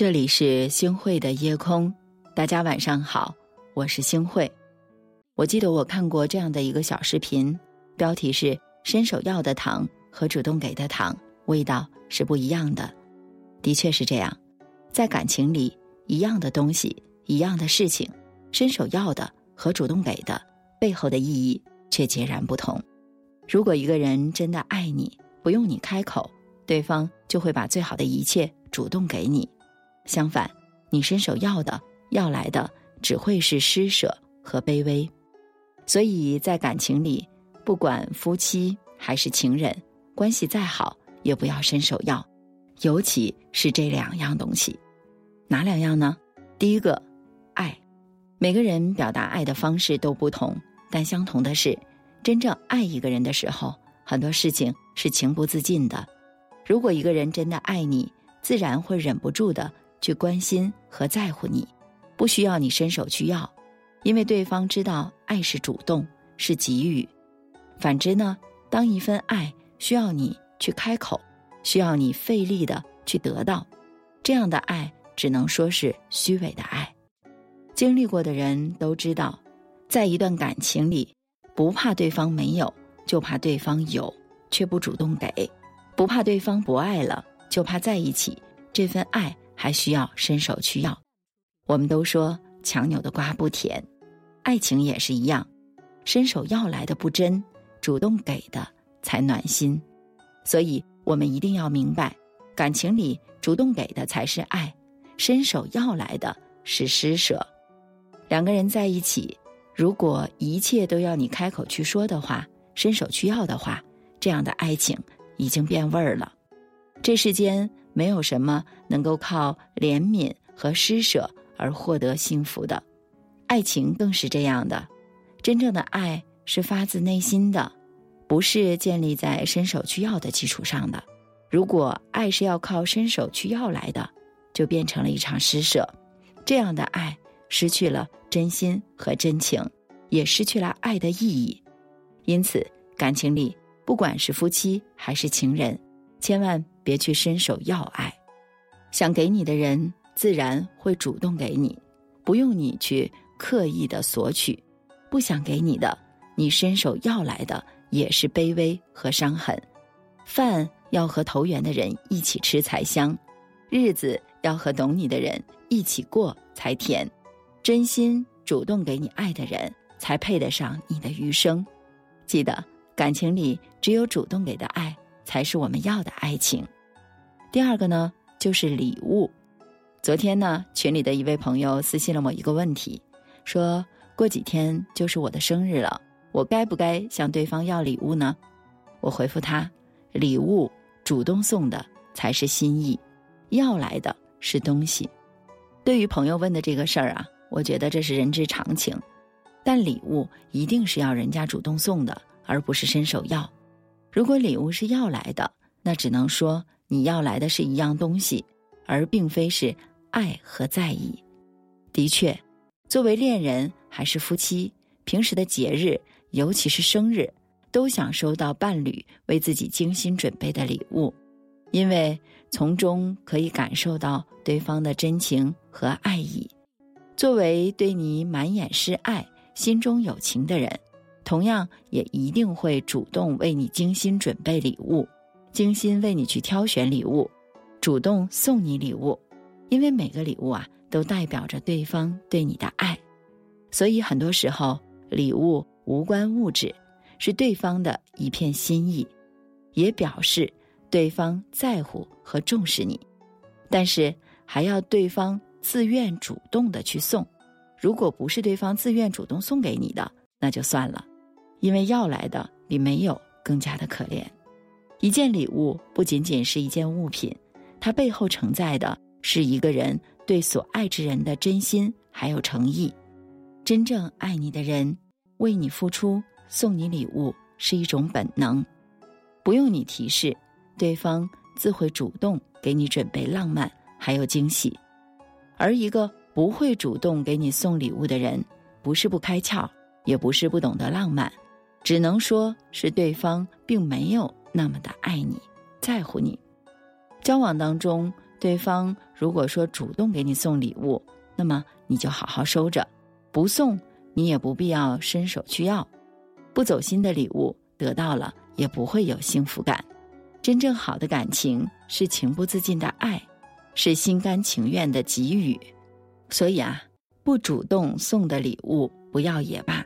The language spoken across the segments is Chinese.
这里是星汇的夜空，大家晚上好，我是星汇。我记得我看过这样的一个小视频，标题是“伸手要的糖和主动给的糖味道是不一样的”。的确是这样，在感情里，一样的东西，一样的事情，伸手要的和主动给的背后的意义却截然不同。如果一个人真的爱你，不用你开口，对方就会把最好的一切主动给你。相反，你伸手要的、要来的，只会是施舍和卑微。所以在感情里，不管夫妻还是情人，关系再好，也不要伸手要，尤其是这两样东西。哪两样呢？第一个，爱。每个人表达爱的方式都不同，但相同的是，真正爱一个人的时候，很多事情是情不自禁的。如果一个人真的爱你，自然会忍不住的。去关心和在乎你，不需要你伸手去要，因为对方知道爱是主动，是给予。反之呢，当一份爱需要你去开口，需要你费力的去得到，这样的爱只能说是虚伪的爱。经历过的人都知道，在一段感情里，不怕对方没有，就怕对方有却不主动给；不怕对方不爱了，就怕在一起这份爱。还需要伸手去要。我们都说强扭的瓜不甜，爱情也是一样，伸手要来的不真，主动给的才暖心。所以，我们一定要明白，感情里主动给的才是爱，伸手要来的是施舍。两个人在一起，如果一切都要你开口去说的话，伸手去要的话，这样的爱情已经变味儿了。这世间。没有什么能够靠怜悯和施舍而获得幸福的，爱情更是这样的。真正的爱是发自内心的，不是建立在伸手去要的基础上的。如果爱是要靠伸手去要来的，就变成了一场施舍。这样的爱失去了真心和真情，也失去了爱的意义。因此，感情里不管是夫妻还是情人，千万。别去伸手要爱，想给你的人自然会主动给你，不用你去刻意的索取；不想给你的，你伸手要来的也是卑微和伤痕。饭要和投缘的人一起吃才香，日子要和懂你的人一起过才甜。真心主动给你爱的人，才配得上你的余生。记得，感情里只有主动给的爱。才是我们要的爱情。第二个呢，就是礼物。昨天呢，群里的一位朋友私信了我一个问题，说过几天就是我的生日了，我该不该向对方要礼物呢？我回复他：礼物主动送的才是心意，要来的是东西。对于朋友问的这个事儿啊，我觉得这是人之常情，但礼物一定是要人家主动送的，而不是伸手要。如果礼物是要来的，那只能说你要来的是一样东西，而并非是爱和在意。的确，作为恋人还是夫妻，平时的节日，尤其是生日，都想收到伴侣为自己精心准备的礼物，因为从中可以感受到对方的真情和爱意。作为对你满眼是爱、心中有情的人。同样也一定会主动为你精心准备礼物，精心为你去挑选礼物，主动送你礼物，因为每个礼物啊都代表着对方对你的爱，所以很多时候礼物无关物质，是对方的一片心意，也表示对方在乎和重视你，但是还要对方自愿主动的去送，如果不是对方自愿主动送给你的，那就算了。因为要来的比没有更加的可怜。一件礼物不仅仅是一件物品，它背后承载的是一个人对所爱之人的真心还有诚意。真正爱你的人，为你付出，送你礼物是一种本能，不用你提示，对方自会主动给你准备浪漫还有惊喜。而一个不会主动给你送礼物的人，不是不开窍，也不是不懂得浪漫。只能说是对方并没有那么的爱你，在乎你。交往当中，对方如果说主动给你送礼物，那么你就好好收着，不送你也不必要伸手去要。不走心的礼物得到了也不会有幸福感。真正好的感情是情不自禁的爱，是心甘情愿的给予。所以啊，不主动送的礼物不要也罢，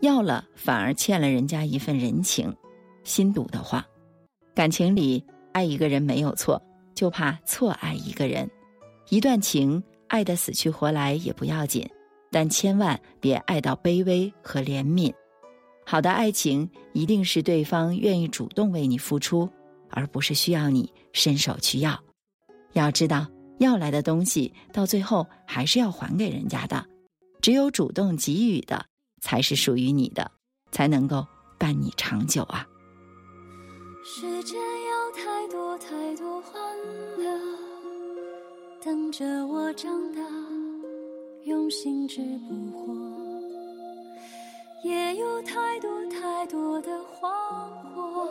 要了反而欠了人家一份人情。心堵得慌。感情里爱一个人没有错，就怕错爱一个人。一段情爱得死去活来也不要紧，但千万别爱到卑微和怜悯。好的爱情一定是对方愿意主动为你付出，而不是需要你伸手去要。要知道，要来的东西到最后还是要还给人家的。只有主动给予的，才是属于你的，才能够伴你长久啊。世界有太多太多欢乐，等着我长大，用心直不惑；也有太多太多的慌惑，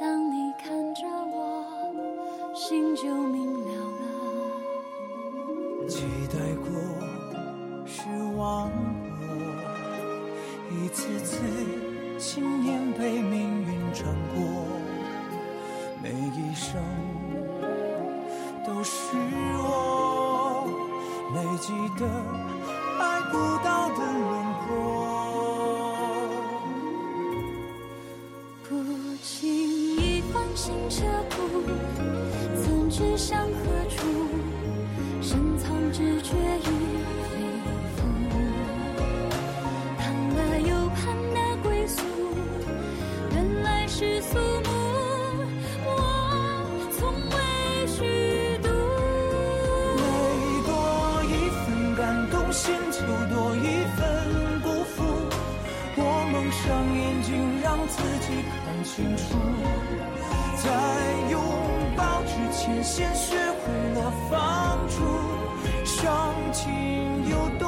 当你看着我，心就明了了。期待过，失望过，一次次信念被命运。穿过每一生，都是我累积的爱不到的轮廓。不经意放心车库，曾志向何处？深藏直觉你看清楚，在拥抱之前，先学会了放逐，伤情有多。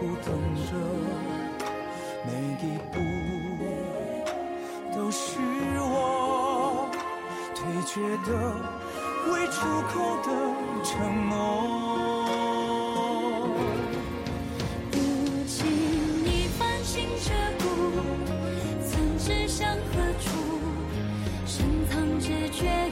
苦等着，每一步都是我退却的、未出口的承诺。如今你翻新这故，曾知向何处，深藏着决。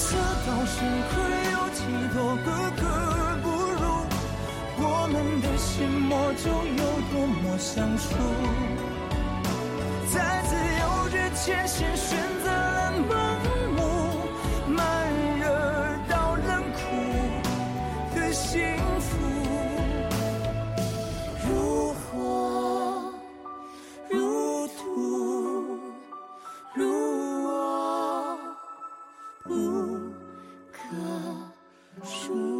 此道是会有几多格格不入，我们的心魔就有多么相处。在自由之前先，不可数。